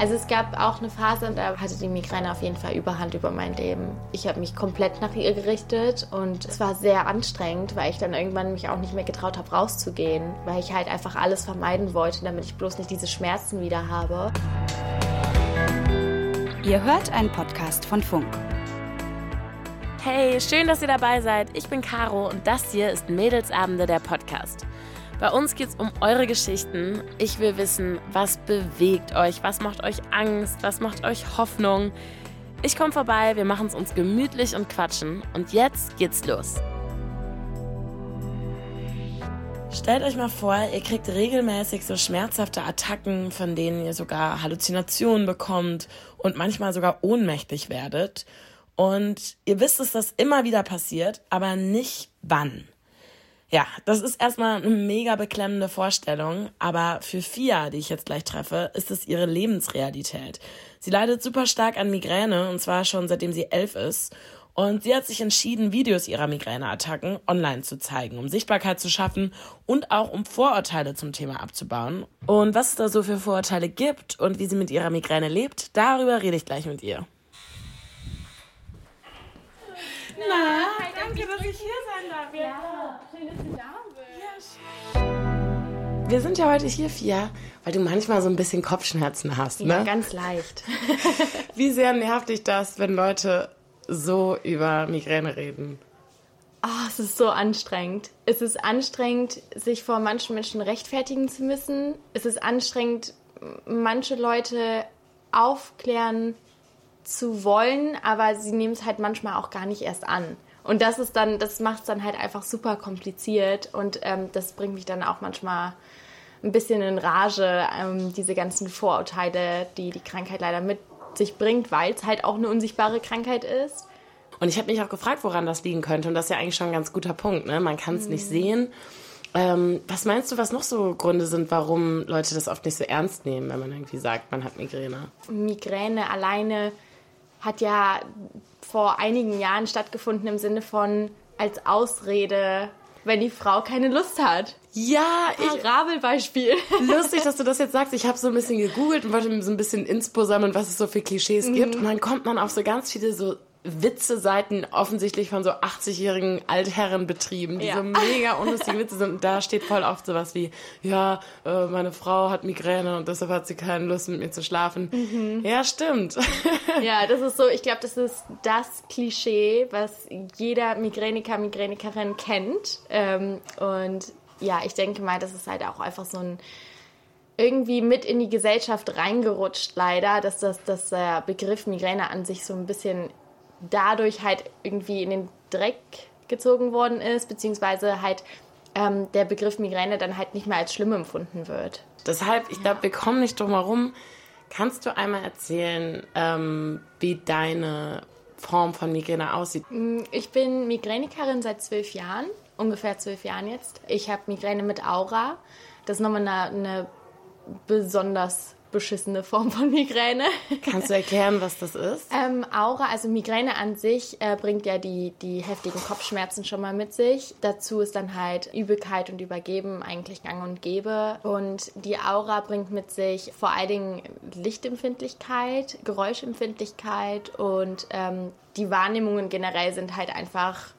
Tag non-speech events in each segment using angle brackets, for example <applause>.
Also es gab auch eine Phase, da hatte die Migräne auf jeden Fall Überhand über mein Leben. Ich habe mich komplett nach ihr gerichtet und es war sehr anstrengend, weil ich dann irgendwann mich auch nicht mehr getraut habe, rauszugehen, weil ich halt einfach alles vermeiden wollte, damit ich bloß nicht diese Schmerzen wieder habe. Ihr hört einen Podcast von Funk. Hey, schön, dass ihr dabei seid. Ich bin Caro und das hier ist Mädelsabende der Podcast. Bei uns geht es um eure Geschichten. Ich will wissen, was bewegt euch, was macht euch Angst, was macht euch Hoffnung. Ich komme vorbei, wir machen es uns gemütlich und quatschen. Und jetzt geht's los. Stellt euch mal vor, ihr kriegt regelmäßig so schmerzhafte Attacken, von denen ihr sogar Halluzinationen bekommt und manchmal sogar ohnmächtig werdet. Und ihr wisst, dass das immer wieder passiert, aber nicht wann. Ja, das ist erstmal eine mega beklemmende Vorstellung, aber für Fia, die ich jetzt gleich treffe, ist es ihre Lebensrealität. Sie leidet super stark an Migräne und zwar schon seitdem sie elf ist. Und sie hat sich entschieden, Videos ihrer Migräneattacken online zu zeigen, um Sichtbarkeit zu schaffen und auch um Vorurteile zum Thema abzubauen. Und was es da so für Vorurteile gibt und wie sie mit ihrer Migräne lebt, darüber rede ich gleich mit ihr. Na, Hi, danke, dass ich hier sein darf. Ja, schön, dass du da bist. Ja, Wir sind ja heute hier, Fia, weil du manchmal so ein bisschen Kopfschmerzen hast, ne? Ja, ganz leicht. <laughs> Wie sehr nervt dich das, wenn Leute so über Migräne reden? Oh, es ist so anstrengend. Es ist anstrengend, sich vor manchen Menschen rechtfertigen zu müssen. Es ist anstrengend, manche Leute aufklären zu wollen, aber sie nehmen es halt manchmal auch gar nicht erst an. Und das ist dann, das macht es dann halt einfach super kompliziert und ähm, das bringt mich dann auch manchmal ein bisschen in Rage, ähm, diese ganzen Vorurteile, die die Krankheit leider mit sich bringt, weil es halt auch eine unsichtbare Krankheit ist. Und ich habe mich auch gefragt, woran das liegen könnte. Und das ist ja eigentlich schon ein ganz guter Punkt. Ne? Man kann es mhm. nicht sehen. Ähm, was meinst du, was noch so Gründe sind, warum Leute das oft nicht so ernst nehmen, wenn man irgendwie sagt, man hat Migräne? Migräne alleine hat ja vor einigen Jahren stattgefunden im Sinne von als Ausrede, wenn die Frau keine Lust hat. Ja, ich. Parabelbeispiel. <laughs> Lustig, dass du das jetzt sagst. Ich habe so ein bisschen gegoogelt und wollte so ein bisschen Inspo sammeln, was es so für Klischees mhm. gibt. Und dann kommt man auf so ganz viele so Witze-Seiten offensichtlich von so 80-jährigen Altherren betrieben, die ja. so mega unlustige Witze sind. Und da steht voll oft sowas wie, ja, äh, meine Frau hat Migräne und deshalb hat sie keine Lust mit mir zu schlafen. Mhm. Ja, stimmt. <laughs> Ja, das ist so, ich glaube, das ist das Klischee, was jeder Migräniker, Migränikerin kennt. Ähm, und ja, ich denke mal, das ist halt auch einfach so ein irgendwie mit in die Gesellschaft reingerutscht, leider, dass das, dass der Begriff Migräne an sich so ein bisschen dadurch halt irgendwie in den Dreck gezogen worden ist, beziehungsweise halt ähm, der Begriff Migräne dann halt nicht mehr als schlimm empfunden wird. Deshalb, ich glaube, wir kommen nicht drum herum. Kannst du einmal erzählen, ähm, wie deine Form von Migräne aussieht? Mm, ich bin Migränikerin seit zwölf Jahren, ungefähr zwölf Jahren jetzt. Ich habe Migräne mit Aura. Das ist nochmal eine, eine besonders beschissene Form von Migräne. <laughs> Kannst du erklären, was das ist? Ähm, Aura, also Migräne an sich äh, bringt ja die, die heftigen Kopfschmerzen schon mal mit sich. Dazu ist dann halt Übelkeit und Übergeben eigentlich gang und gäbe. Und die Aura bringt mit sich vor allen Dingen Lichtempfindlichkeit, Geräuschempfindlichkeit und ähm, die Wahrnehmungen generell sind halt einfach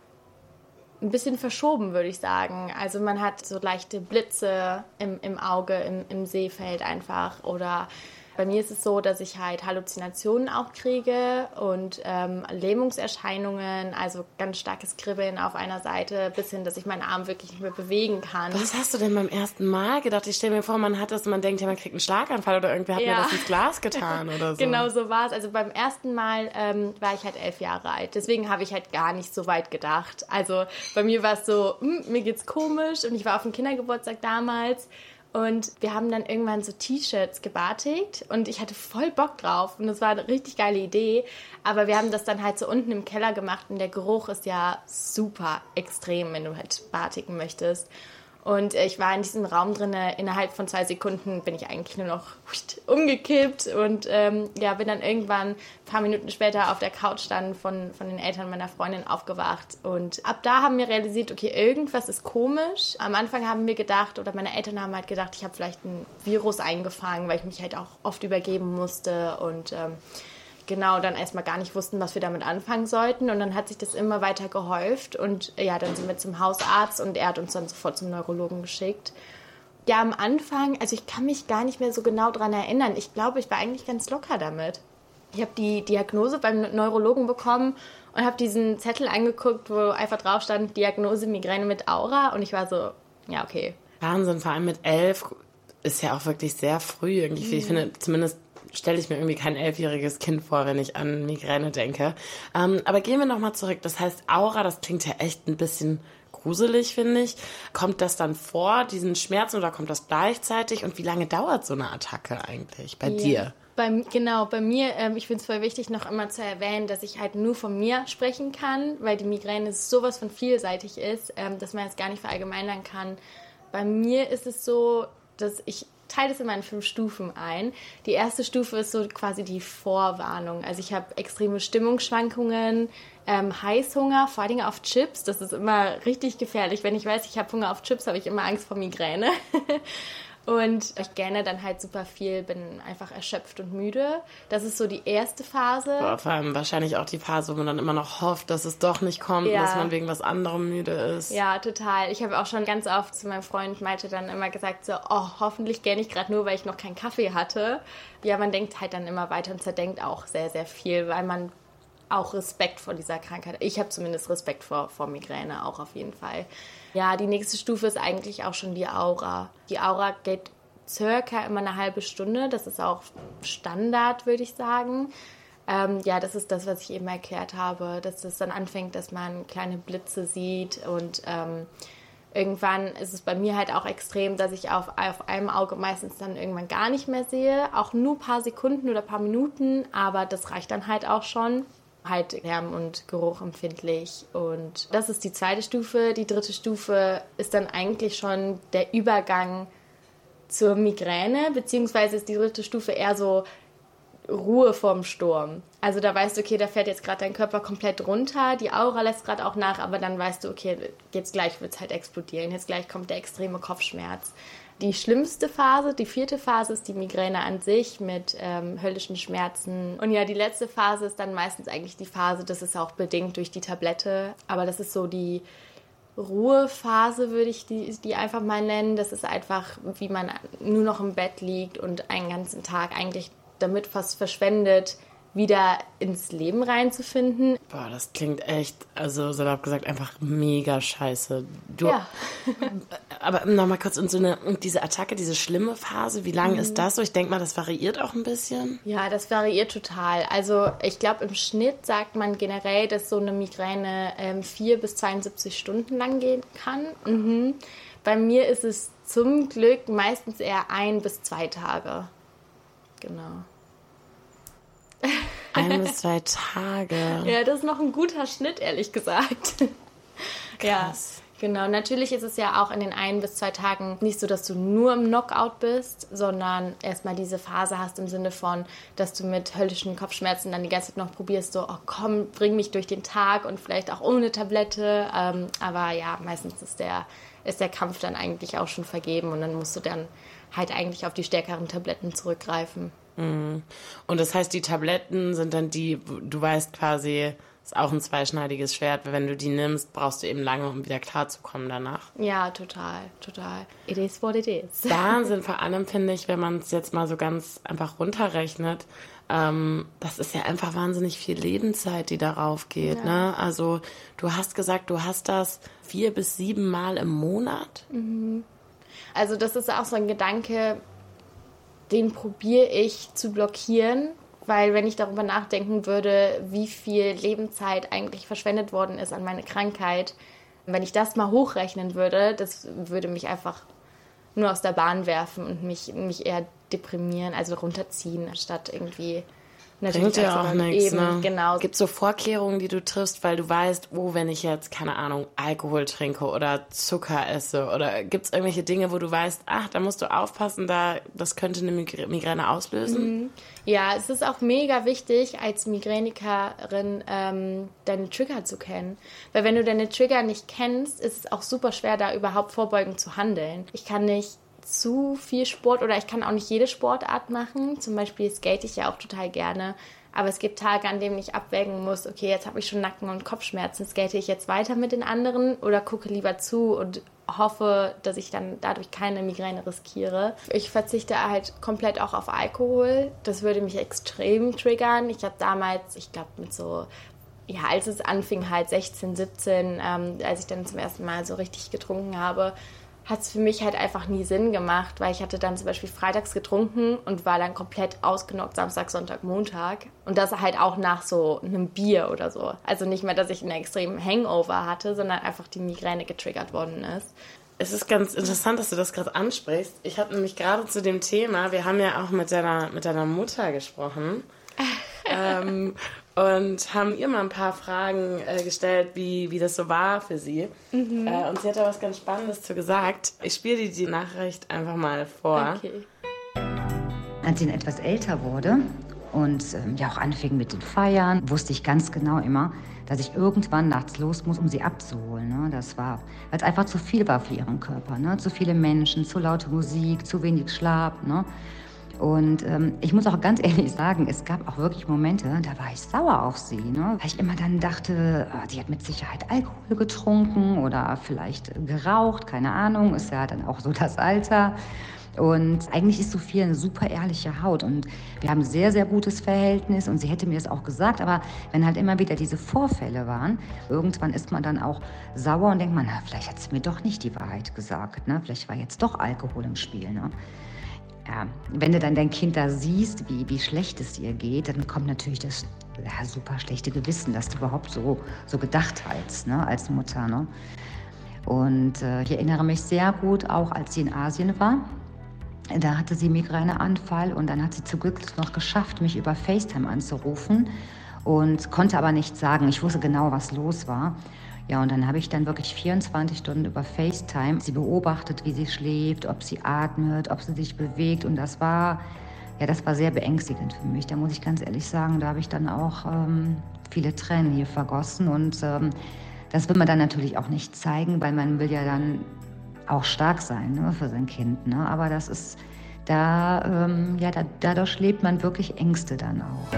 ein bisschen verschoben, würde ich sagen. Also man hat so leichte Blitze im, im Auge, im, im Sehfeld einfach oder bei mir ist es so, dass ich halt Halluzinationen auch kriege und ähm, Lähmungserscheinungen, also ganz starkes Kribbeln auf einer Seite, bis hin, dass ich meinen Arm wirklich nicht mehr bewegen kann. Was hast du denn beim ersten Mal gedacht? Ich stelle mir vor, man hat das und man denkt, ja, man kriegt einen Schlaganfall oder irgendwer hat ja. mir das ins Glas getan <laughs> oder so. genau so war es. Also beim ersten Mal ähm, war ich halt elf Jahre alt. Deswegen habe ich halt gar nicht so weit gedacht. Also bei mir war es so, hm, mir geht's komisch und ich war auf dem Kindergeburtstag damals und wir haben dann irgendwann so T-Shirts gebartigt und ich hatte voll Bock drauf und das war eine richtig geile Idee. Aber wir haben das dann halt so unten im Keller gemacht und der Geruch ist ja super extrem, wenn du halt batiken möchtest. Und ich war in diesem Raum drin, innerhalb von zwei Sekunden bin ich eigentlich nur noch umgekippt und ähm, ja, bin dann irgendwann ein paar Minuten später auf der Couch dann von, von den Eltern meiner Freundin aufgewacht. Und ab da haben wir realisiert, okay, irgendwas ist komisch. Am Anfang haben wir gedacht, oder meine Eltern haben halt gedacht, ich habe vielleicht ein Virus eingefangen, weil ich mich halt auch oft übergeben musste und ähm, genau dann erstmal gar nicht wussten, was wir damit anfangen sollten. Und dann hat sich das immer weiter gehäuft. Und ja, dann sind wir zum Hausarzt und er hat uns dann sofort zum Neurologen geschickt. Ja, am Anfang, also ich kann mich gar nicht mehr so genau daran erinnern. Ich glaube, ich war eigentlich ganz locker damit. Ich habe die Diagnose beim Neurologen bekommen und habe diesen Zettel angeguckt, wo einfach drauf stand, Diagnose Migräne mit Aura. Und ich war so, ja, okay. Wahnsinn, vor allem mit elf ist ja auch wirklich sehr früh irgendwie. Mhm. Ich finde, zumindest stelle ich mir irgendwie kein elfjähriges Kind vor, wenn ich an Migräne denke. Ähm, aber gehen wir nochmal zurück. Das heißt, Aura, das klingt ja echt ein bisschen gruselig, finde ich. Kommt das dann vor, diesen Schmerzen, oder kommt das gleichzeitig? Und wie lange dauert so eine Attacke eigentlich bei ja. dir? Bei, genau, bei mir, ähm, ich finde es voll wichtig, noch immer zu erwähnen, dass ich halt nur von mir sprechen kann, weil die Migräne sowas von vielseitig ist, ähm, dass man es gar nicht verallgemeinern kann. Bei mir ist es so, dass ich teile das immer in fünf Stufen ein. Die erste Stufe ist so quasi die Vorwarnung. Also ich habe extreme Stimmungsschwankungen, ähm, Heißhunger, vor allem auf Chips. Das ist immer richtig gefährlich. Wenn ich weiß, ich habe Hunger auf Chips, habe ich immer Angst vor Migräne. <laughs> Und ich gerne dann halt super viel, bin einfach erschöpft und müde. Das ist so die erste Phase. Boah, vor allem wahrscheinlich auch die Phase, wo man dann immer noch hofft, dass es doch nicht kommt, ja. dass man wegen was anderem müde ist. Ja, total. Ich habe auch schon ganz oft zu meinem Freund Malte dann immer gesagt, so, oh, hoffentlich gähne ich gerade nur, weil ich noch keinen Kaffee hatte. Ja, man denkt halt dann immer weiter und zerdenkt auch sehr, sehr viel, weil man auch Respekt vor dieser Krankheit. Ich habe zumindest Respekt vor, vor Migräne auch auf jeden Fall. Ja, die nächste Stufe ist eigentlich auch schon die Aura. Die Aura geht circa immer eine halbe Stunde. Das ist auch Standard, würde ich sagen. Ähm, ja, das ist das, was ich eben erklärt habe, dass es dann anfängt, dass man kleine Blitze sieht und ähm, irgendwann ist es bei mir halt auch extrem, dass ich auf, auf einem Auge meistens dann irgendwann gar nicht mehr sehe. Auch nur ein paar Sekunden oder ein paar Minuten, aber das reicht dann halt auch schon halt Lärm und Geruch empfindlich. Und das ist die zweite Stufe. Die dritte Stufe ist dann eigentlich schon der Übergang zur Migräne, beziehungsweise ist die dritte Stufe eher so Ruhe vorm Sturm. Also da weißt du, okay, da fährt jetzt gerade dein Körper komplett runter, die Aura lässt gerade auch nach, aber dann weißt du, okay, jetzt gleich wird es halt explodieren, jetzt gleich kommt der extreme Kopfschmerz die schlimmste Phase, die vierte Phase ist die Migräne an sich mit ähm, höllischen Schmerzen. Und ja, die letzte Phase ist dann meistens eigentlich die Phase, das ist auch bedingt durch die Tablette, aber das ist so die Ruhephase, würde ich die, die einfach mal nennen. Das ist einfach, wie man nur noch im Bett liegt und einen ganzen Tag eigentlich damit fast verschwendet, wieder ins Leben reinzufinden. Boah, das klingt echt, also salopp gesagt, einfach mega scheiße. Du, ja. <laughs> aber nochmal kurz, und so eine, und diese Attacke, diese schlimme Phase, wie lange mhm. ist das so? Ich denke mal, das variiert auch ein bisschen. Ja, das variiert total. Also ich glaube, im Schnitt sagt man generell, dass so eine Migräne ähm, vier bis 72 Stunden lang gehen kann. Mhm. Bei mir ist es zum Glück meistens eher ein bis zwei Tage. Genau. <laughs> Ein bis zwei Tage. Ja, das ist noch ein guter Schnitt, ehrlich gesagt. Krass. Genau, natürlich ist es ja auch in den ein bis zwei Tagen nicht so, dass du nur im Knockout bist, sondern erstmal diese Phase hast im Sinne von, dass du mit höllischen Kopfschmerzen dann die ganze Zeit noch probierst, so, oh komm, bring mich durch den Tag und vielleicht auch ohne Tablette. Ähm, aber ja, meistens ist der, ist der Kampf dann eigentlich auch schon vergeben und dann musst du dann halt eigentlich auf die stärkeren Tabletten zurückgreifen. Mhm. Und das heißt, die Tabletten sind dann die, du weißt quasi, ist auch ein zweischneidiges Schwert, weil wenn du die nimmst, brauchst du eben lange, um wieder klarzukommen danach. Ja, total, total. It is what it is. <laughs> Wahnsinn, vor allem finde ich, wenn man es jetzt mal so ganz einfach runterrechnet, ähm, das ist ja einfach wahnsinnig viel Lebenszeit, die darauf geht. Ja. Ne? Also du hast gesagt, du hast das vier bis sieben Mal im Monat. Mhm. Also das ist auch so ein Gedanke, den probiere ich zu blockieren, weil wenn ich darüber nachdenken würde, wie viel Lebenszeit eigentlich verschwendet worden ist an meine Krankheit, wenn ich das mal hochrechnen würde, das würde mich einfach nur aus der Bahn werfen und mich, mich eher deprimieren, also runterziehen, anstatt irgendwie Bringt ja auch nichts, ne? Genau. Gibt es so Vorkehrungen, die du triffst, weil du weißt, oh, wenn ich jetzt, keine Ahnung, Alkohol trinke oder Zucker esse oder gibt es irgendwelche Dinge, wo du weißt, ach, da musst du aufpassen, da, das könnte eine Migräne auslösen? Mhm. Ja, es ist auch mega wichtig, als Migränikerin ähm, deine Trigger zu kennen. Weil wenn du deine Trigger nicht kennst, ist es auch super schwer, da überhaupt vorbeugend zu handeln. Ich kann nicht zu viel Sport oder ich kann auch nicht jede Sportart machen. Zum Beispiel skate ich ja auch total gerne. Aber es gibt Tage, an denen ich abwägen muss, okay, jetzt habe ich schon Nacken- und Kopfschmerzen, skate ich jetzt weiter mit den anderen oder gucke lieber zu und hoffe, dass ich dann dadurch keine Migräne riskiere. Ich verzichte halt komplett auch auf Alkohol. Das würde mich extrem triggern. Ich habe damals, ich glaube mit so, ja, als es anfing halt 16, 17, ähm, als ich dann zum ersten Mal so richtig getrunken habe, hat es für mich halt einfach nie Sinn gemacht, weil ich hatte dann zum Beispiel freitags getrunken und war dann komplett ausgenockt Samstag, Sonntag, Montag. Und das halt auch nach so einem Bier oder so. Also nicht mehr, dass ich einen extremen Hangover hatte, sondern einfach die Migräne getriggert worden ist. Es ist ganz interessant, dass du das gerade ansprichst. Ich habe nämlich gerade zu dem Thema, wir haben ja auch mit deiner, mit deiner Mutter gesprochen. <laughs> ähm, und haben ihr mal ein paar Fragen äh, gestellt, wie, wie das so war für sie. Mhm. Äh, und sie hat da was ganz Spannendes zu gesagt. Ich spiele dir die Nachricht einfach mal vor. Okay. Als sie etwas älter wurde und ähm, ja auch anfing mit den Feiern, wusste ich ganz genau immer, dass ich irgendwann nachts los muss, um sie abzuholen. Ne? Das war, weil es einfach zu viel war für ihren Körper. Ne? Zu viele Menschen, zu laute Musik, zu wenig Schlaf. Ne? Und ähm, ich muss auch ganz <laughs> ehrlich sagen, es gab auch wirklich Momente, da war ich sauer auf sie. Ne? Weil ich immer dann dachte, oh, die hat mit Sicherheit Alkohol getrunken oder vielleicht geraucht, keine Ahnung, ist ja dann auch so <laughs> das Alter. Und eigentlich ist Sophia eine super ehrliche Haut und wir haben ein sehr, sehr gutes Verhältnis und sie hätte mir das auch gesagt, aber wenn halt immer wieder diese Vorfälle waren, irgendwann ist man dann auch sauer und denkt man, na, vielleicht hat sie mir doch nicht die Wahrheit gesagt, ne? vielleicht war jetzt doch Alkohol im Spiel. Ne? Ja, wenn du dann dein Kind da siehst, wie, wie schlecht es ihr geht, dann kommt natürlich das ja, super schlechte Gewissen, dass du überhaupt so, so gedacht hast ne, als Mutter. Ne? Und äh, ich erinnere mich sehr gut, auch als sie in Asien war. Da hatte sie Migräneanfall und dann hat sie zum Glück noch geschafft, mich über FaceTime anzurufen und konnte aber nichts sagen. Ich wusste genau, was los war. Ja, und dann habe ich dann wirklich 24 Stunden über FaceTime sie beobachtet, wie sie schläft, ob sie atmet, ob sie sich bewegt. Und das war, ja, das war sehr beängstigend für mich. Da muss ich ganz ehrlich sagen, da habe ich dann auch ähm, viele Tränen hier vergossen. Und ähm, das will man dann natürlich auch nicht zeigen, weil man will ja dann auch stark sein ne, für sein Kind. Ne? Aber das ist, da, ähm, ja, da, dadurch lebt man wirklich Ängste dann auch.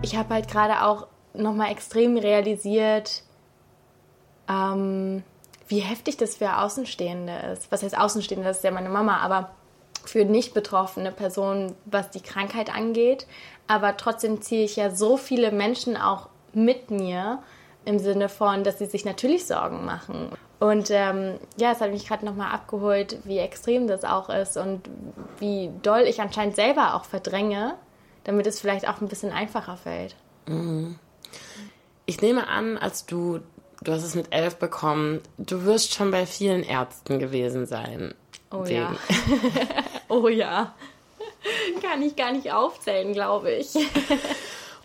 Ich habe halt gerade auch nochmal extrem realisiert, ähm, wie heftig das für Außenstehende ist. Was heißt Außenstehende? Das ist ja meine Mama, aber für nicht betroffene Personen, was die Krankheit angeht. Aber trotzdem ziehe ich ja so viele Menschen auch mit mir im Sinne von, dass sie sich natürlich Sorgen machen. Und ähm, ja, es hat mich gerade nochmal abgeholt, wie extrem das auch ist und wie doll ich anscheinend selber auch verdränge, damit es vielleicht auch ein bisschen einfacher fällt. Mhm. Ich nehme an, als du, du hast es mit elf bekommen, du wirst schon bei vielen Ärzten gewesen sein. Oh wegen. ja. <laughs> oh ja. <laughs> Kann ich gar nicht aufzählen, glaube ich. <laughs>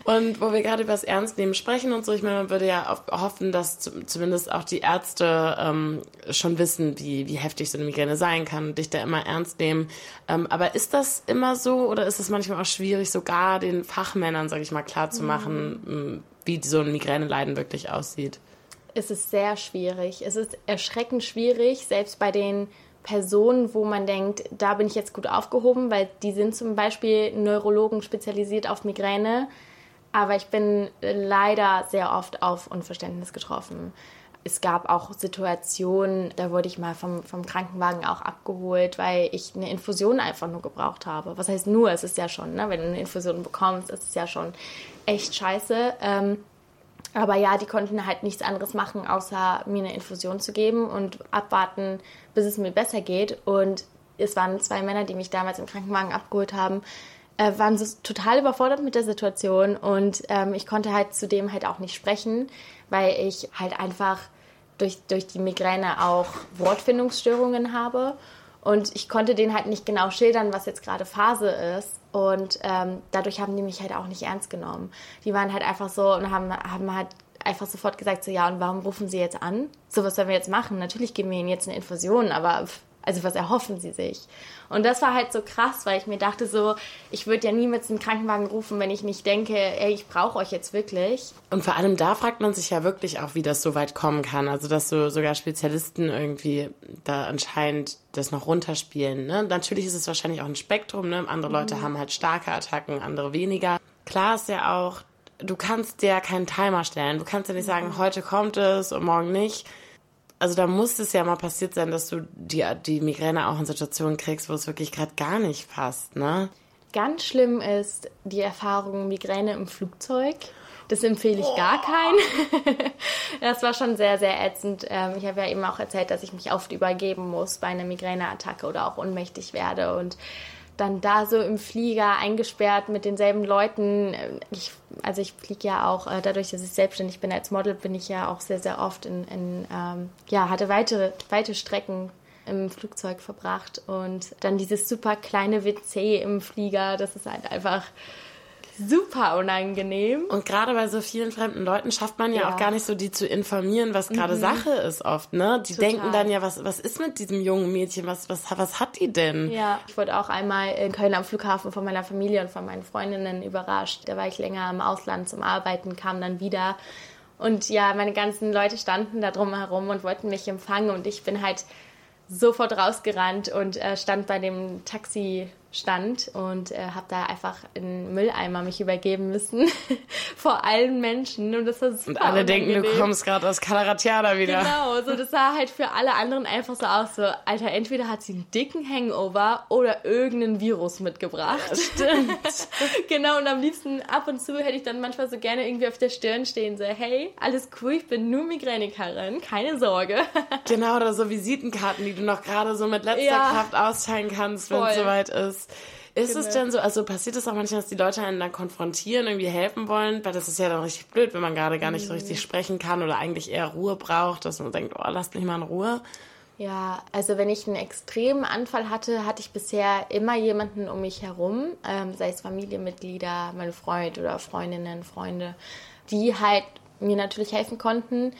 Und wo wir gerade über das Ernstnehmen sprechen und so, ich meine, man würde ja hoffen, dass zumindest auch die Ärzte ähm, schon wissen, wie, wie heftig so eine Migräne sein kann und dich da immer ernst nehmen. Ähm, aber ist das immer so oder ist es manchmal auch schwierig, sogar den Fachmännern, sage ich mal, klarzumachen, mhm wie so ein Migräneleiden wirklich aussieht? Es ist sehr schwierig. Es ist erschreckend schwierig, selbst bei den Personen, wo man denkt, da bin ich jetzt gut aufgehoben, weil die sind zum Beispiel Neurologen spezialisiert auf Migräne. Aber ich bin leider sehr oft auf Unverständnis getroffen. Es gab auch Situationen, da wurde ich mal vom, vom Krankenwagen auch abgeholt, weil ich eine Infusion einfach nur gebraucht habe. Was heißt nur? Es ist ja schon, ne? wenn du eine Infusion bekommst, ist es ja schon echt scheiße. Ähm, aber ja, die konnten halt nichts anderes machen, außer mir eine Infusion zu geben und abwarten, bis es mir besser geht. Und es waren zwei Männer, die mich damals im Krankenwagen abgeholt haben, äh, waren so total überfordert mit der Situation und ähm, ich konnte halt zudem halt auch nicht sprechen, weil ich halt einfach durch, durch die Migräne auch Wortfindungsstörungen habe Und ich konnte denen halt nicht genau schildern, was jetzt gerade Phase ist. Und ähm, dadurch haben die mich halt auch nicht ernst genommen. Die waren halt einfach so und haben, haben halt einfach sofort gesagt, so ja, und warum rufen sie jetzt an? So, was sollen wir jetzt machen? Natürlich geben wir ihnen jetzt eine Infusion, aber also was erhoffen sie sich? Und das war halt so krass, weil ich mir dachte so, ich würde ja niemals einen Krankenwagen rufen, wenn ich nicht denke, ey, ich brauche euch jetzt wirklich. Und vor allem da fragt man sich ja wirklich auch, wie das so weit kommen kann. Also dass so sogar Spezialisten irgendwie da anscheinend das noch runterspielen. Ne? Natürlich ist es wahrscheinlich auch ein Spektrum. Ne? Andere mhm. Leute haben halt starke Attacken, andere weniger. Klar ist ja auch, du kannst dir keinen Timer stellen. Du kannst ja nicht sagen, heute kommt es und morgen nicht also da muss es ja mal passiert sein, dass du die, die Migräne auch in Situationen kriegst, wo es wirklich gerade gar nicht passt, ne? Ganz schlimm ist die Erfahrung Migräne im Flugzeug. Das empfehle ich gar keinen. <laughs> das war schon sehr, sehr ätzend. Ähm, ich habe ja eben auch erzählt, dass ich mich oft übergeben muss bei einer Migräneattacke oder auch ohnmächtig werde. Und dann da so im Flieger eingesperrt mit denselben Leuten. Ich, also ich fliege ja auch, äh, dadurch, dass ich selbstständig bin als Model, bin ich ja auch sehr, sehr oft in, in ähm, ja, hatte weite, weite Strecken im Flugzeug verbracht und dann dieses super kleine WC im Flieger, das ist halt einfach super unangenehm. Und gerade bei so vielen fremden Leuten schafft man ja, ja. auch gar nicht so, die zu informieren, was gerade mhm. Sache ist oft, ne? Die Total. denken dann ja, was, was ist mit diesem jungen Mädchen? Was, was, was hat die denn? Ja, ich wurde auch einmal in Köln am Flughafen von meiner Familie und von meinen Freundinnen überrascht. Da war ich länger im Ausland zum Arbeiten, kam dann wieder. Und ja, meine ganzen Leute standen da drum herum und wollten mich empfangen und ich bin halt sofort rausgerannt und äh, stand bei dem Taxi stand und äh, habe da einfach in Mülleimer mich übergeben müssen <laughs> vor allen Menschen und das war super Und alle unangenehm. denken, du kommst gerade aus Calaratiada wieder. Genau, so das sah halt für alle anderen einfach so aus, so Alter, entweder hat sie einen dicken Hangover oder irgendeinen Virus mitgebracht. Ja, <laughs> stimmt. genau und am liebsten ab und zu hätte ich dann manchmal so gerne irgendwie auf der Stirn stehen so, hey, alles cool, ich bin nur Migränikerin, keine Sorge. genau, oder so Visitenkarten, die du noch gerade so mit letzter ja, Kraft austeilen kannst, wenn es soweit ist ist. Ist es denn so, also passiert es auch manchmal, dass die Leute einen dann konfrontieren, irgendwie helfen wollen? Weil das ist ja dann richtig blöd, wenn man gerade gar nicht so richtig mhm. sprechen kann oder eigentlich eher Ruhe braucht, dass man denkt, oh, lasst mich mal in Ruhe. Ja, also wenn ich einen extremen Anfall hatte, hatte ich bisher immer jemanden um mich herum, ähm, sei es Familienmitglieder, meine Freund oder Freundinnen, Freunde, die halt mir natürlich helfen konnten.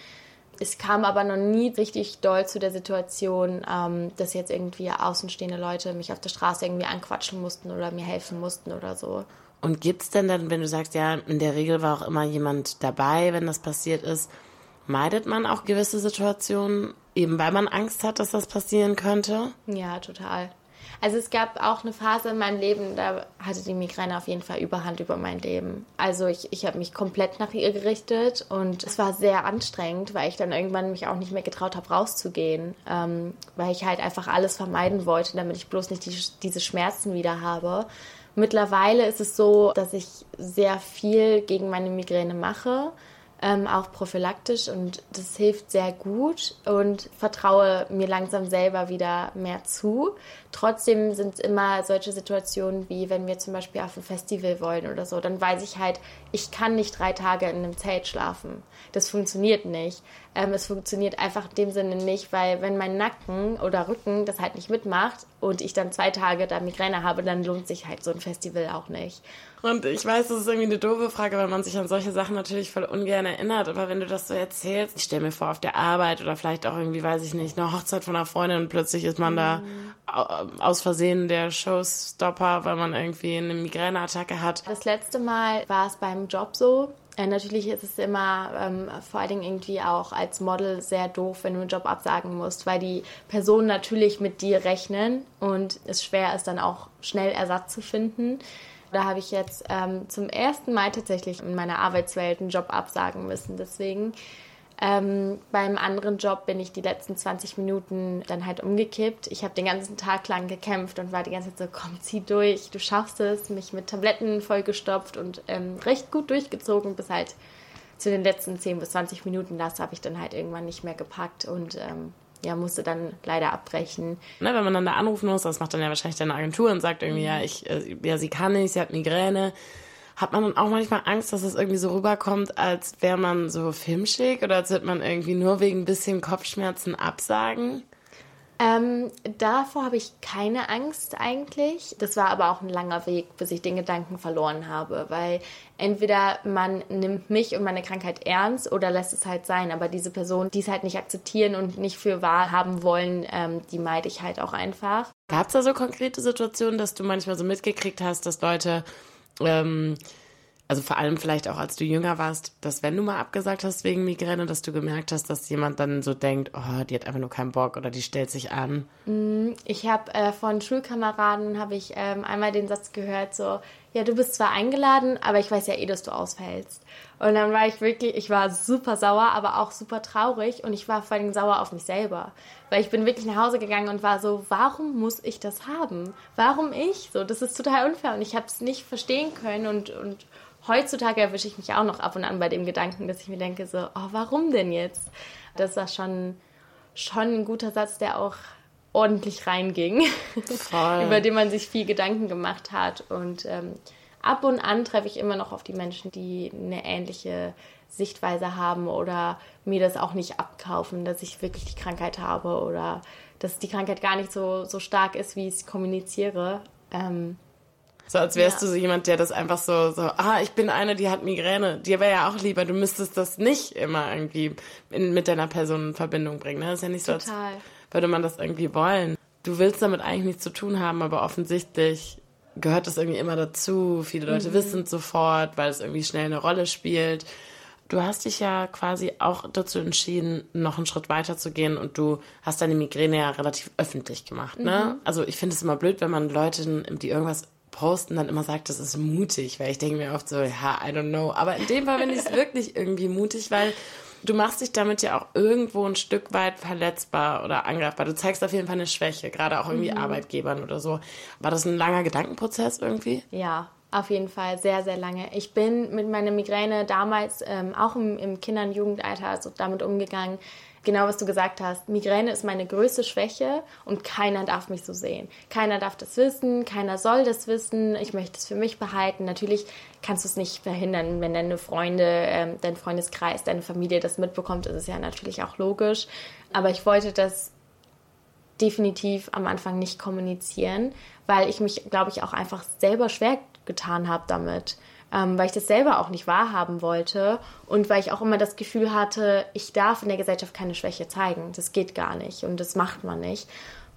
Es kam aber noch nie richtig doll zu der Situation, ähm, dass jetzt irgendwie außenstehende Leute mich auf der Straße irgendwie anquatschen mussten oder mir helfen mussten oder so. Und gibt es denn dann, wenn du sagst, ja, in der Regel war auch immer jemand dabei, wenn das passiert ist, meidet man auch gewisse Situationen, eben weil man Angst hat, dass das passieren könnte? Ja, total. Also es gab auch eine Phase in meinem Leben, da hatte die Migräne auf jeden Fall Überhand über mein Leben. Also ich, ich habe mich komplett nach ihr gerichtet und es war sehr anstrengend, weil ich dann irgendwann mich auch nicht mehr getraut habe, rauszugehen, ähm, weil ich halt einfach alles vermeiden wollte, damit ich bloß nicht die, diese Schmerzen wieder habe. Mittlerweile ist es so, dass ich sehr viel gegen meine Migräne mache ähm, auch prophylaktisch und das hilft sehr gut und vertraue mir langsam selber wieder mehr zu. Trotzdem sind es immer solche Situationen wie wenn wir zum Beispiel auf ein Festival wollen oder so, dann weiß ich halt, ich kann nicht drei Tage in einem Zelt schlafen. Das funktioniert nicht. Ähm, es funktioniert einfach in dem Sinne nicht, weil wenn mein Nacken oder Rücken das halt nicht mitmacht und ich dann zwei Tage da Migräne habe, dann lohnt sich halt so ein Festival auch nicht. Und ich weiß, das ist irgendwie eine doofe Frage, weil man sich an solche Sachen natürlich voll ungern erinnert. Aber wenn du das so erzählst, ich stelle mir vor, auf der Arbeit oder vielleicht auch irgendwie, weiß ich nicht, eine Hochzeit von einer Freundin und plötzlich ist man mhm. da aus Versehen der Showstopper, weil man irgendwie eine Migräneattacke hat. Das letzte Mal war es beim Job so, äh, natürlich ist es immer ähm, vor allen Dingen irgendwie auch als Model sehr doof, wenn du einen Job absagen musst, weil die Personen natürlich mit dir rechnen und es schwer ist, dann auch schnell Ersatz zu finden. Da habe ich jetzt ähm, zum ersten Mal tatsächlich in meiner Arbeitswelt einen Job absagen müssen. Deswegen ähm, beim anderen Job bin ich die letzten 20 Minuten dann halt umgekippt. Ich habe den ganzen Tag lang gekämpft und war die ganze Zeit so, komm, zieh durch, du schaffst es. Mich mit Tabletten vollgestopft und ähm, recht gut durchgezogen bis halt zu den letzten 10 bis 20 Minuten. Das habe ich dann halt irgendwann nicht mehr gepackt und ähm, ja, musste dann leider abbrechen. Ne, wenn man dann da anrufen muss, das macht dann ja wahrscheinlich deine Agentur und sagt irgendwie, mhm. ja, ich, äh, ja, sie kann nicht, sie hat Migräne hat man dann auch manchmal Angst, dass es irgendwie so rüberkommt, als wäre man so filmschick oder als würde man irgendwie nur wegen ein bisschen Kopfschmerzen absagen? Ähm, davor habe ich keine Angst eigentlich. Das war aber auch ein langer Weg, bis ich den Gedanken verloren habe, weil entweder man nimmt mich und meine Krankheit ernst oder lässt es halt sein. Aber diese Person, die es halt nicht akzeptieren und nicht für wahr haben wollen, ähm, die meide ich halt auch einfach. Gab es da so konkrete Situationen, dass du manchmal so mitgekriegt hast, dass Leute ähm, also vor allem vielleicht auch als du jünger warst, dass wenn du mal abgesagt hast wegen Migräne, dass du gemerkt hast, dass jemand dann so denkt, oh, die hat einfach nur keinen Bock oder die stellt sich an. Mm, ich habe äh, von Schulkameraden habe ich ähm, einmal den Satz gehört so, ja, du bist zwar eingeladen, aber ich weiß ja eh, dass du ausfällst. Und dann war ich wirklich, ich war super sauer, aber auch super traurig und ich war vor allem sauer auf mich selber. Weil ich bin wirklich nach Hause gegangen und war so, warum muss ich das haben? Warum ich? So, das ist total unfair und ich habe es nicht verstehen können und, und heutzutage erwische ich mich auch noch ab und an bei dem Gedanken, dass ich mir denke, so, oh, warum denn jetzt? Das war schon, schon ein guter Satz, der auch ordentlich reinging, <laughs> über den man sich viel Gedanken gemacht hat. Und ähm, ab und an treffe ich immer noch auf die Menschen, die eine ähnliche Sichtweise haben oder mir das auch nicht abkaufen, dass ich wirklich die Krankheit habe oder dass die Krankheit gar nicht so, so stark ist, wie ich es kommuniziere. Ähm, so als wärst ja. du so jemand, der das einfach so, so, ah, ich bin eine, die hat Migräne. Dir wäre ja auch lieber, du müsstest das nicht immer irgendwie in, mit deiner Person in Verbindung bringen. Ne? Das ist ja nicht so, als würde man das irgendwie wollen. Du willst damit eigentlich nichts zu tun haben, aber offensichtlich gehört das irgendwie immer dazu. Viele Leute mhm. wissen es sofort, weil es irgendwie schnell eine Rolle spielt. Du hast dich ja quasi auch dazu entschieden, noch einen Schritt weiter zu gehen und du hast deine Migräne ja relativ öffentlich gemacht, ne? Mhm. Also ich finde es immer blöd, wenn man Leuten, die irgendwas posten, dann immer sagt, das ist mutig, weil ich denke mir oft so, ja, I don't know. Aber in dem Fall finde ich es <laughs> wirklich irgendwie mutig, weil du machst dich damit ja auch irgendwo ein Stück weit verletzbar oder angreifbar. Du zeigst auf jeden Fall eine Schwäche, gerade auch irgendwie mhm. Arbeitgebern oder so. War das ein langer Gedankenprozess irgendwie? Ja, auf jeden Fall sehr, sehr lange. Ich bin mit meiner Migräne damals ähm, auch im, im Kinder- und Jugendalter also damit umgegangen, genau was du gesagt hast. Migräne ist meine größte Schwäche und keiner darf mich so sehen. Keiner darf das wissen, keiner soll das wissen. Ich möchte es für mich behalten. Natürlich kannst du es nicht verhindern, wenn deine Freunde, ähm, dein Freundeskreis, deine Familie das mitbekommt, ist es ja natürlich auch logisch. Aber ich wollte das definitiv am Anfang nicht kommunizieren, weil ich mich, glaube ich, auch einfach selber schwer getan habe damit ähm, weil ich das selber auch nicht wahrhaben wollte und weil ich auch immer das Gefühl hatte, ich darf in der Gesellschaft keine Schwäche zeigen. Das geht gar nicht und das macht man nicht.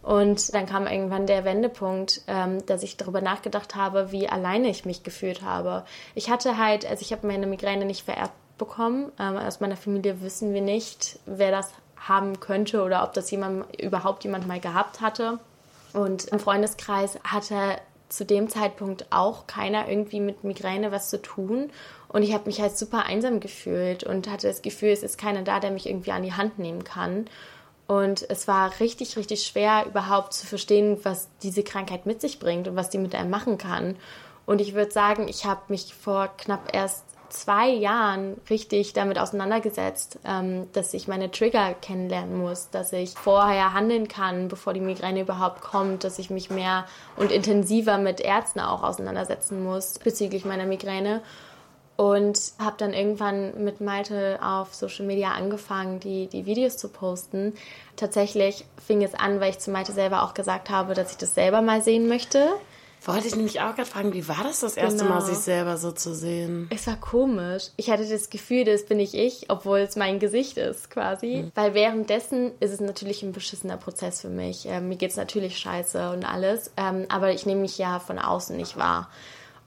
Und dann kam irgendwann der Wendepunkt, ähm, dass ich darüber nachgedacht habe, wie alleine ich mich gefühlt habe. Ich hatte halt, also ich habe meine Migräne nicht vererbt bekommen. Ähm, aus meiner Familie wissen wir nicht, wer das haben könnte oder ob das jemand überhaupt jemand mal gehabt hatte. Und im Freundeskreis hatte zu dem Zeitpunkt auch keiner irgendwie mit Migräne was zu tun. Und ich habe mich halt super einsam gefühlt und hatte das Gefühl, es ist keiner da, der mich irgendwie an die Hand nehmen kann. Und es war richtig, richtig schwer, überhaupt zu verstehen, was diese Krankheit mit sich bringt und was die mit einem machen kann. Und ich würde sagen, ich habe mich vor knapp erst zwei Jahren richtig damit auseinandergesetzt, ähm, dass ich meine Trigger kennenlernen muss, dass ich vorher handeln kann, bevor die Migräne überhaupt kommt, dass ich mich mehr und intensiver mit Ärzten auch auseinandersetzen muss bezüglich meiner Migräne. Und habe dann irgendwann mit Malte auf Social Media angefangen, die, die Videos zu posten. Tatsächlich fing es an, weil ich zu Malte selber auch gesagt habe, dass ich das selber mal sehen möchte. Wollte ich nämlich auch gerade fragen, wie war das das erste genau. Mal, sich selber so zu sehen? Es war komisch. Ich hatte das Gefühl, das bin nicht ich, obwohl es mein Gesicht ist quasi. Mhm. Weil währenddessen ist es natürlich ein beschissener Prozess für mich. Ähm, mir geht es natürlich scheiße und alles, ähm, aber ich nehme mich ja von außen nicht wahr.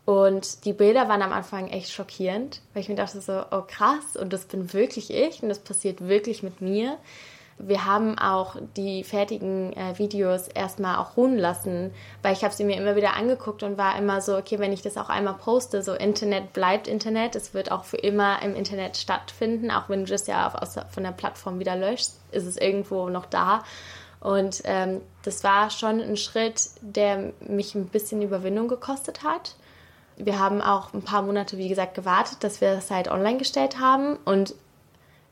Und die Bilder waren am Anfang echt schockierend, weil ich mir dachte so, oh krass, und das bin wirklich ich und das passiert wirklich mit mir. Wir haben auch die fertigen äh, Videos erstmal auch ruhen lassen, weil ich habe sie mir immer wieder angeguckt und war immer so, okay, wenn ich das auch einmal poste, so Internet bleibt Internet, es wird auch für immer im Internet stattfinden, auch wenn du das ja auf, aus, von der Plattform wieder löschst, ist es irgendwo noch da. Und ähm, das war schon ein Schritt, der mich ein bisschen Überwindung gekostet hat. Wir haben auch ein paar Monate, wie gesagt, gewartet, dass wir das halt online gestellt haben. Und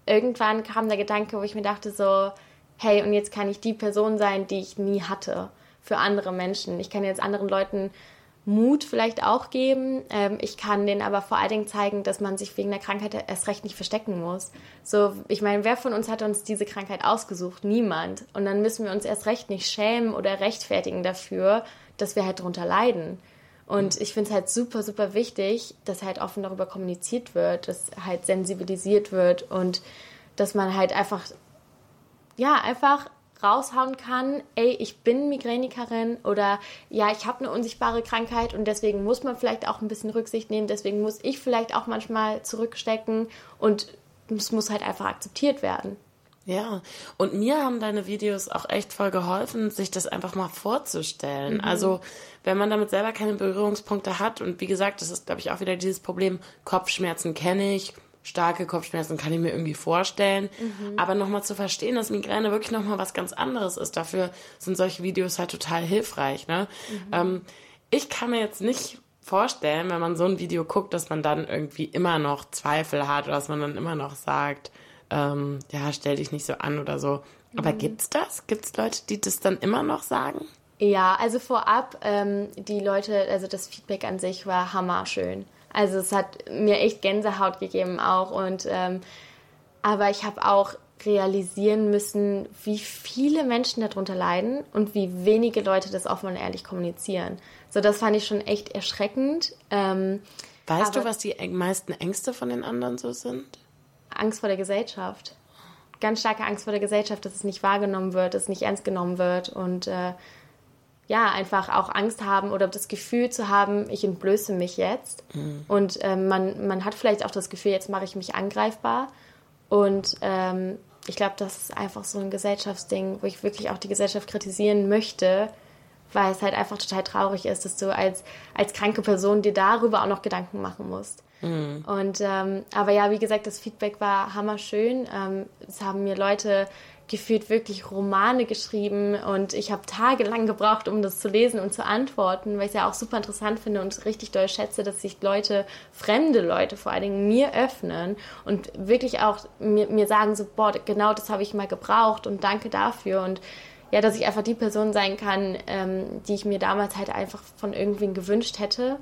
irgendwann kam der Gedanke, wo ich mir dachte so, hey, und jetzt kann ich die Person sein, die ich nie hatte für andere Menschen. Ich kann jetzt anderen Leuten Mut vielleicht auch geben. Ähm, ich kann denen aber vor allen Dingen zeigen, dass man sich wegen der Krankheit erst recht nicht verstecken muss. So, ich meine, wer von uns hat uns diese Krankheit ausgesucht? Niemand. Und dann müssen wir uns erst recht nicht schämen oder rechtfertigen dafür, dass wir halt darunter leiden. Und ich finde es halt super, super wichtig, dass halt offen darüber kommuniziert wird, dass halt sensibilisiert wird und dass man halt einfach, ja, einfach raushauen kann, ey, ich bin Migränikerin oder ja, ich habe eine unsichtbare Krankheit und deswegen muss man vielleicht auch ein bisschen Rücksicht nehmen, deswegen muss ich vielleicht auch manchmal zurückstecken und es muss halt einfach akzeptiert werden. Ja, und mir haben deine Videos auch echt voll geholfen, sich das einfach mal vorzustellen. Mhm. Also, wenn man damit selber keine Berührungspunkte hat und wie gesagt, das ist, glaube ich, auch wieder dieses Problem, Kopfschmerzen kenne ich, starke Kopfschmerzen kann ich mir irgendwie vorstellen. Mhm. Aber nochmal zu verstehen, dass Migräne wirklich nochmal was ganz anderes ist, dafür sind solche Videos halt total hilfreich. Ne? Mhm. Ähm, ich kann mir jetzt nicht vorstellen, wenn man so ein Video guckt, dass man dann irgendwie immer noch Zweifel hat oder dass man dann immer noch sagt, ähm, ja, stell dich nicht so an oder so. Aber mhm. gibt's das? Gibt's Leute, die das dann immer noch sagen? Ja, also vorab, ähm, die Leute, also das Feedback an sich war hammerschön. Also es hat mir echt Gänsehaut gegeben auch. Und ähm, aber ich habe auch realisieren müssen, wie viele Menschen darunter leiden und wie wenige Leute das offen und ehrlich kommunizieren. So, das fand ich schon echt erschreckend. Ähm, weißt du, was die meisten Ängste von den anderen so sind? Angst vor der Gesellschaft. Ganz starke Angst vor der Gesellschaft, dass es nicht wahrgenommen wird, dass es nicht ernst genommen wird und äh, ja, einfach auch Angst haben oder das Gefühl zu haben, ich entblöße mich jetzt. Mhm. Und ähm, man, man hat vielleicht auch das Gefühl, jetzt mache ich mich angreifbar. Und ähm, ich glaube, das ist einfach so ein Gesellschaftsding, wo ich wirklich auch die Gesellschaft kritisieren möchte, weil es halt einfach total traurig ist, dass du als, als kranke Person dir darüber auch noch Gedanken machen musst. Mhm. Und ähm, aber ja, wie gesagt, das Feedback war hammerschön. Ähm, es haben mir Leute gefühlt wirklich Romane geschrieben und ich habe tagelang gebraucht, um das zu lesen und zu antworten, weil ich es ja auch super interessant finde und richtig doll schätze, dass sich Leute, fremde Leute vor allen Dingen, mir öffnen und wirklich auch mir, mir sagen so, boah, genau das habe ich mal gebraucht und danke dafür und ja, dass ich einfach die Person sein kann, ähm, die ich mir damals halt einfach von irgendwen gewünscht hätte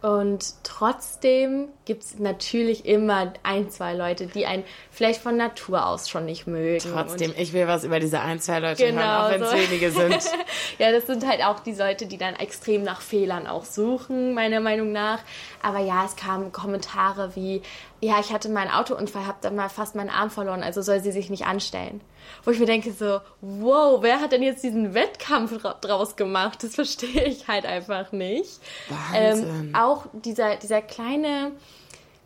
und trotzdem gibt es natürlich immer ein, zwei Leute, die einen vielleicht von Natur aus schon nicht mögen. Trotzdem, ich will was über diese ein, zwei Leute genau hören, auch wenn es so. wenige sind. <laughs> ja, das sind halt auch die Leute, die dann extrem nach Fehlern auch suchen, meiner Meinung nach. Aber ja, es kamen Kommentare wie, ja, ich hatte meinen Autounfall, habe dann mal fast meinen Arm verloren, also soll sie sich nicht anstellen. Wo ich mir denke so, wow, wer hat denn jetzt diesen Wettkampf draus gemacht? Das verstehe ich halt einfach nicht. Wahnsinn. Ähm, auch dieser, dieser kleine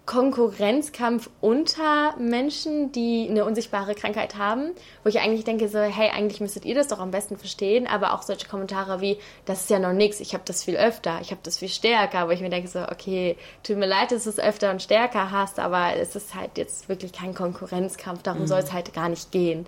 Konkurrenzkampf unter Menschen, die eine unsichtbare Krankheit haben, wo ich eigentlich denke so, hey, eigentlich müsstet ihr das doch am besten verstehen, aber auch solche Kommentare wie, das ist ja noch nichts, ich habe das viel öfter, ich habe das viel stärker, wo ich mir denke so, okay, tut mir leid, dass du es öfter und stärker hast, aber es ist halt jetzt wirklich kein Konkurrenzkampf, darum mhm. soll es halt gar nicht gehen.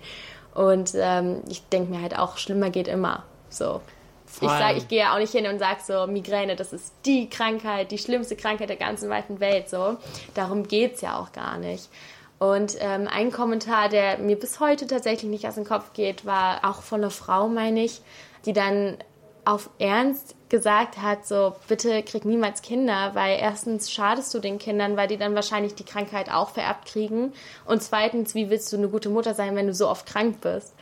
Und ähm, ich denke mir halt auch, schlimmer geht immer. So. Voll. Ich sage, ich gehe ja auch nicht hin und sage so, Migräne, das ist die Krankheit, die schlimmste Krankheit der ganzen weiten Welt. So, darum geht es ja auch gar nicht. Und ähm, ein Kommentar, der mir bis heute tatsächlich nicht aus dem Kopf geht, war auch von einer Frau, meine ich, die dann auf Ernst gesagt hat, so bitte krieg niemals Kinder, weil erstens schadest du den Kindern, weil die dann wahrscheinlich die Krankheit auch vererbt kriegen und zweitens, wie willst du eine gute Mutter sein, wenn du so oft krank bist?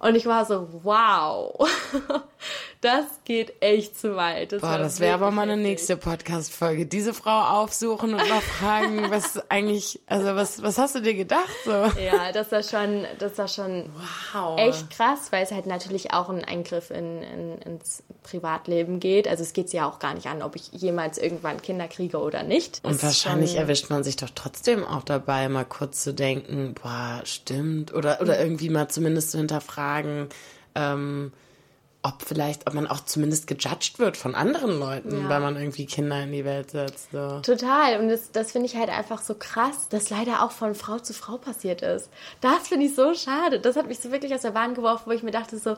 Und ich war so, wow, <laughs> das geht echt zu weit. Das Boah, das wäre aber mal eine nächste Podcast-Folge. Diese Frau aufsuchen und mal fragen, <laughs> was eigentlich, also was, was hast du dir gedacht? So? Ja, das war schon, das war schon wow. echt krass, weil es halt natürlich auch ein Eingriff in, in, ins Privatleben geht. Also es geht ja auch gar nicht an, ob ich jemals irgendwann Kinder kriege oder nicht. Und wahrscheinlich schon, erwischt man sich doch trotzdem auch dabei, mal kurz zu denken, boah, stimmt. Oder, oder irgendwie mal zumindest zu hinterfragen, fragen, ähm, ob vielleicht, ob man auch zumindest gejudged wird von anderen Leuten, ja. weil man irgendwie Kinder in die Welt setzt. So. Total. Und das, das finde ich halt einfach so krass, dass leider auch von Frau zu Frau passiert ist. Das finde ich so schade. Das hat mich so wirklich aus der Bahn geworfen, wo ich mir dachte so,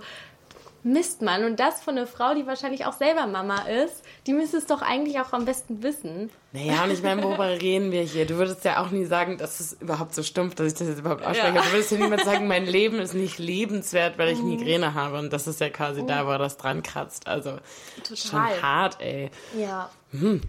misst man? Und das von einer Frau, die wahrscheinlich auch selber Mama ist, die müsste es doch eigentlich auch am besten wissen. Naja, und ich meine, worüber <laughs> reden wir hier? Du würdest ja auch nie sagen, das ist überhaupt so stumpf, dass ich das jetzt überhaupt ausspreche. Ja. Du würdest ja niemand sagen, mein Leben ist nicht lebenswert, weil ich mhm. Migräne habe. Und das ist ja quasi da, wo das dran kratzt. Also Total. schon hart, ey. Ja. Hm.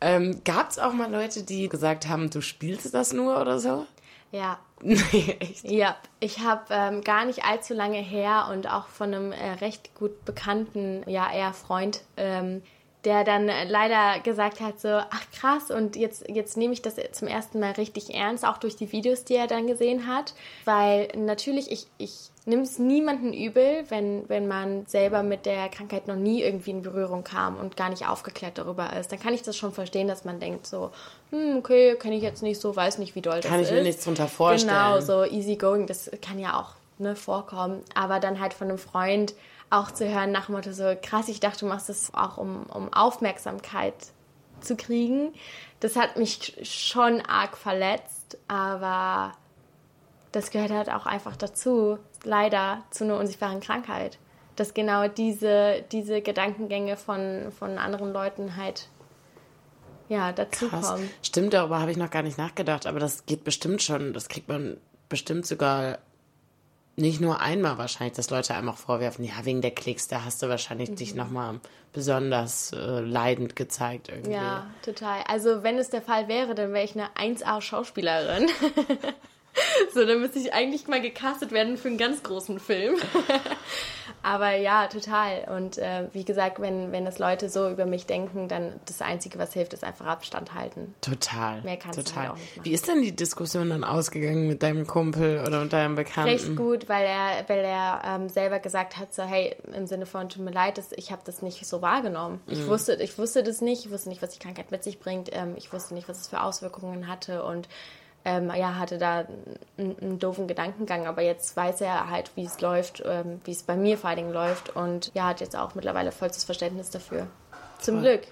Ähm, Gab es auch mal Leute, die gesagt haben, du spielst das nur oder so? Ja. <laughs> Nee, echt? Ja, ich habe ähm, gar nicht allzu lange her und auch von einem äh, recht gut bekannten, ja, eher Freund, ähm, der dann leider gesagt hat, so, ach krass, und jetzt, jetzt nehme ich das zum ersten Mal richtig ernst, auch durch die Videos, die er dann gesehen hat. Weil natürlich, ich, ich nehme es niemanden übel, wenn, wenn man selber mit der Krankheit noch nie irgendwie in Berührung kam und gar nicht aufgeklärt darüber ist. Dann kann ich das schon verstehen, dass man denkt so, hm, okay, kenne ich jetzt nicht so, weiß nicht, wie doll das ist. Kann ich mir nichts drunter vorstellen. Genau, so easy going, das kann ja auch ne, vorkommen. Aber dann halt von einem Freund auch zu hören nach dem Motto so, krass, ich dachte, du machst das auch, um, um Aufmerksamkeit zu kriegen. Das hat mich schon arg verletzt, aber das gehört halt auch einfach dazu, leider zu einer unsichtbaren Krankheit. Dass genau diese, diese Gedankengänge von, von anderen Leuten halt ja, dazukommen. Stimmt, darüber habe ich noch gar nicht nachgedacht, aber das geht bestimmt schon. Das kriegt man bestimmt sogar nicht nur einmal wahrscheinlich, dass Leute einem auch vorwerfen, ja, wegen der Klicks, da hast du wahrscheinlich mhm. dich nochmal besonders äh, leidend gezeigt irgendwie. Ja, total. Also wenn es der Fall wäre, dann wäre ich eine 1A-Schauspielerin. <laughs> <laughs> so, dann müsste ich eigentlich mal gecastet werden für einen ganz großen Film. <laughs> Aber ja, total. Und äh, wie gesagt, wenn, wenn das Leute so über mich denken, dann das Einzige, was hilft, ist einfach Abstand halten. Total. Mehr kannst total. du halt auch nicht machen. Wie ist denn die Diskussion dann ausgegangen mit deinem Kumpel oder mit deinem Bekannten? Recht gut, weil er, weil er ähm, selber gesagt hat, so hey, im Sinne von tut mir leid, das, ich habe das nicht so wahrgenommen. Ich, mhm. wusste, ich wusste das nicht, ich wusste nicht, was die Krankheit mit sich bringt, ähm, ich wusste nicht, was es für Auswirkungen hatte und ähm, ja, hatte da einen, einen, doofen Gedankengang, aber jetzt weiß er halt, wie es läuft, ähm, wie es bei mir vor allen Dingen läuft und ja, hat jetzt auch mittlerweile vollstes Verständnis dafür. Zum Glück.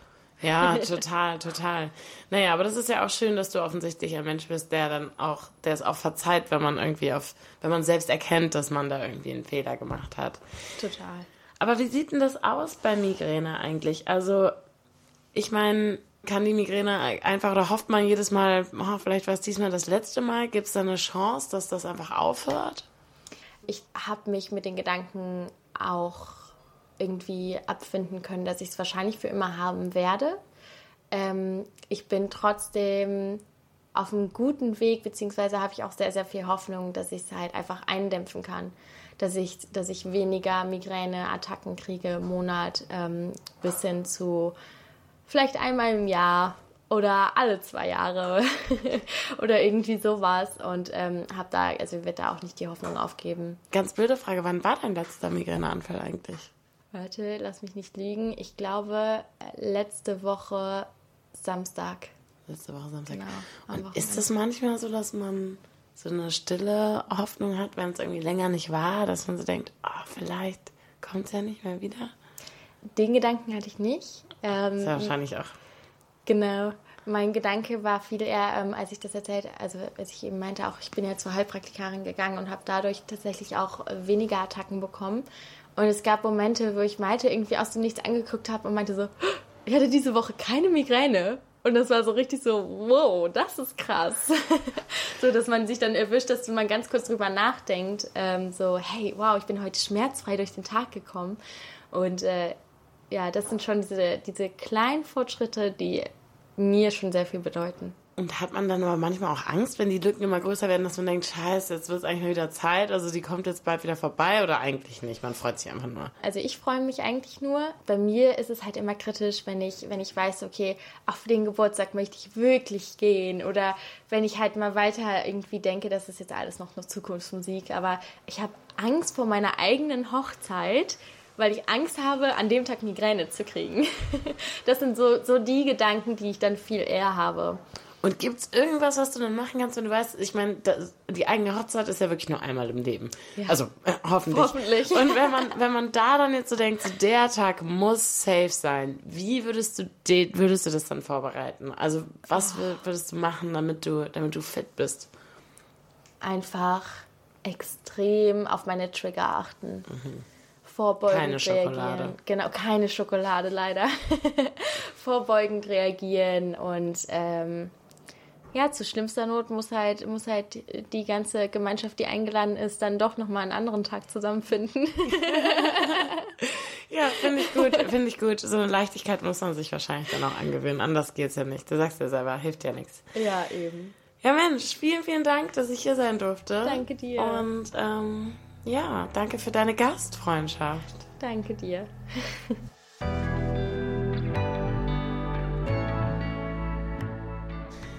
Ja, <laughs> total, total. Naja, aber das ist ja auch schön, dass du offensichtlich ein Mensch bist, der dann auch, der es auch verzeiht, wenn man irgendwie auf, wenn man selbst erkennt, dass man da irgendwie einen Fehler gemacht hat. Total. Aber wie sieht denn das aus bei Migräne eigentlich? Also, ich meine, kann die Migräne einfach oder hofft man jedes Mal, oh, vielleicht war es diesmal das letzte Mal? Gibt es da eine Chance, dass das einfach aufhört? Ich habe mich mit den Gedanken auch irgendwie abfinden können, dass ich es wahrscheinlich für immer haben werde. Ähm, ich bin trotzdem auf einem guten Weg, beziehungsweise habe ich auch sehr, sehr viel Hoffnung, dass ich es halt einfach eindämpfen kann. Dass ich, dass ich weniger Migräne-Attacken kriege im Monat ähm, bis hin zu vielleicht einmal im Jahr oder alle zwei Jahre <laughs> oder irgendwie sowas und ähm, habe da, also wird da auch nicht die Hoffnung aufgeben. Ganz blöde Frage, wann war dein letzter Migräneanfall eigentlich? Warte, lass mich nicht lügen. Ich glaube letzte Woche Samstag. Letzte Woche Samstag. Genau, und ist es manchmal so, dass man so eine stille Hoffnung hat, wenn es irgendwie länger nicht war, dass man so denkt, oh, vielleicht kommt es ja nicht mehr wieder? Den Gedanken hatte ich nicht. Ähm, ja wahrscheinlich auch. Genau. Mein Gedanke war viel eher, ähm, als ich das erzählt, also als ich eben meinte, auch ich bin ja zur Heilpraktikerin gegangen und habe dadurch tatsächlich auch weniger Attacken bekommen. Und es gab Momente, wo ich Malte irgendwie aus dem Nichts angeguckt habe und meinte so, ich hatte diese Woche keine Migräne. Und das war so richtig so, wow, das ist krass. <laughs> so, dass man sich dann erwischt, dass man ganz kurz drüber nachdenkt, ähm, so, hey, wow, ich bin heute schmerzfrei durch den Tag gekommen. Und äh, ja, das sind schon diese, diese kleinen Fortschritte, die mir schon sehr viel bedeuten. Und hat man dann aber manchmal auch Angst, wenn die Lücken immer größer werden, dass man denkt, scheiße, jetzt wird es eigentlich mal wieder Zeit, also die kommt jetzt bald wieder vorbei oder eigentlich nicht? Man freut sich einfach nur. Also ich freue mich eigentlich nur. Bei mir ist es halt immer kritisch, wenn ich, wenn ich weiß, okay, auf den Geburtstag möchte ich wirklich gehen oder wenn ich halt mal weiter irgendwie denke, das ist jetzt alles noch nur Zukunftsmusik, aber ich habe Angst vor meiner eigenen Hochzeit, weil ich Angst habe, an dem Tag Migräne zu kriegen. <laughs> Das sind so, so die Gedanken, die ich dann viel eher habe. Und gibt es irgendwas, was du dann machen kannst, wenn du weißt, ich meine, die eigene Hochzeit ist ja wirklich nur einmal im Leben. Ja. Also äh, hoffentlich. Hoffentlich. Und wenn man, wenn man da dann jetzt so denkt, so der Tag muss safe sein, wie würdest du, würdest du das dann vorbereiten? Also was oh. würdest du machen, damit du, damit du fit bist? Einfach extrem auf meine Trigger achten. Mhm vorbeugend Keine Schokolade. reagieren. Genau, keine Schokolade leider. <laughs> vorbeugend reagieren und ähm, ja, zu schlimmster Not muss halt, muss halt die ganze Gemeinschaft, die eingeladen ist, dann doch nochmal einen anderen Tag zusammenfinden. <laughs> Ja, finde ich gut, finde ich gut. So eine Leichtigkeit muss man sich wahrscheinlich dann auch angewöhnen. Anders geht's ja nicht. Du sagst ja selber, hilft ja nichts. ja, eben. Ja, Mensch, vielen, vielen Dank, dass ich hier sein durfte. Danke dir. Und ähm, ja, danke für deine Gastfreundschaft. Danke dir.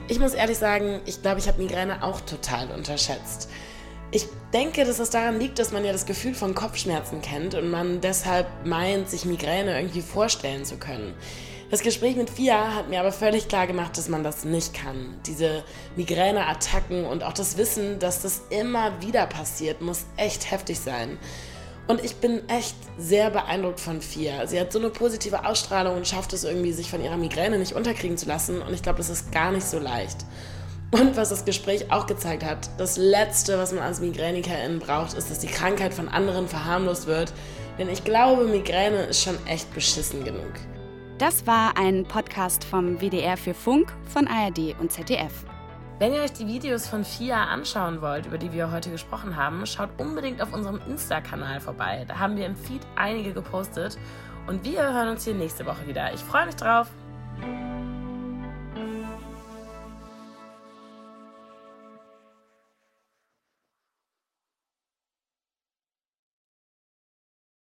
Ich muss ehrlich sagen, ich glaube, ich habe Migräne auch total unterschätzt. Ich denke, dass es daran liegt, dass man ja das Gefühl von Kopfschmerzen kennt und man deshalb meint, sich Migräne irgendwie vorstellen zu können. Das Gespräch mit Fia hat mir aber völlig klar gemacht, dass man das nicht kann. Diese Migräneattacken und auch das Wissen, dass das immer wieder passiert, muss echt heftig sein. Und ich bin echt sehr beeindruckt von Fia. Sie hat so eine positive Ausstrahlung und schafft es irgendwie, sich von ihrer Migräne nicht unterkriegen zu lassen. Und ich glaube, das ist gar nicht so leicht. Und was das Gespräch auch gezeigt hat, das Letzte, was man als Migränikerin braucht, ist, dass die Krankheit von anderen verharmlost wird. Denn ich glaube, Migräne ist schon echt beschissen genug. Das war ein Podcast vom WDR für Funk von ARD und ZDF. Wenn ihr euch die Videos von Fia anschauen wollt, über die wir heute gesprochen haben, schaut unbedingt auf unserem Insta-Kanal vorbei. Da haben wir im Feed einige gepostet. Und wir hören uns hier nächste Woche wieder. Ich freue mich drauf.